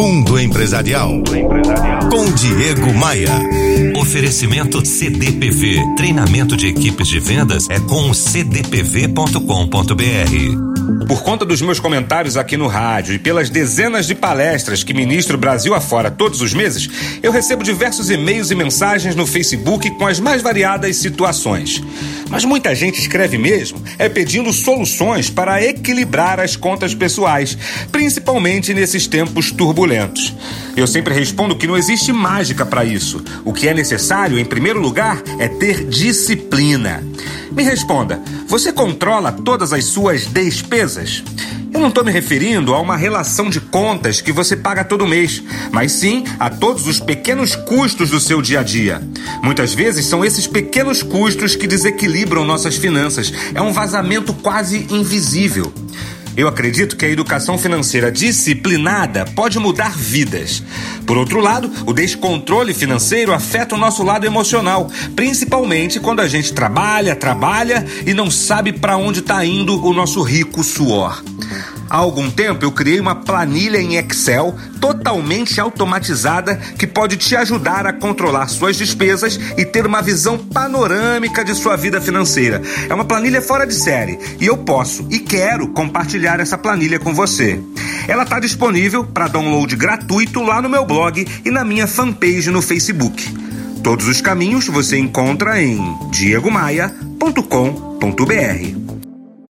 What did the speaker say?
Mundo Empresarial. Com Diego Maia. Oferecimento CDPV. Treinamento de equipes de vendas é com cdpv.com.br. Por conta dos meus comentários aqui no rádio e pelas dezenas de palestras que ministro Brasil afora todos os meses, eu recebo diversos e-mails e mensagens no Facebook com as mais variadas situações. Mas muita gente escreve mesmo é pedindo soluções para equilibrar as contas pessoais, principalmente nesses tempos turbulentos. Eu sempre respondo que não existe mágica para isso. O que é necessário, em primeiro lugar, é ter disciplina. Me responda: você controla todas as suas despesas? Eu não estou me referindo a uma relação de contas que você paga todo mês, mas sim a todos os pequenos custos do seu dia a dia. Muitas vezes são esses pequenos custos que desequilibram nossas finanças. É um vazamento quase invisível. Eu acredito que a educação financeira disciplinada pode mudar vidas. Por outro lado, o descontrole financeiro afeta o nosso lado emocional, principalmente quando a gente trabalha, trabalha e não sabe para onde está indo o nosso rico suor. Há algum tempo eu criei uma planilha em Excel totalmente automatizada que pode te ajudar a controlar suas despesas e ter uma visão panorâmica de sua vida financeira. É uma planilha fora de série e eu posso e quero compartilhar essa planilha com você. Ela está disponível para download gratuito lá no meu blog e na minha fanpage no Facebook. Todos os caminhos você encontra em diegomaia.com.br.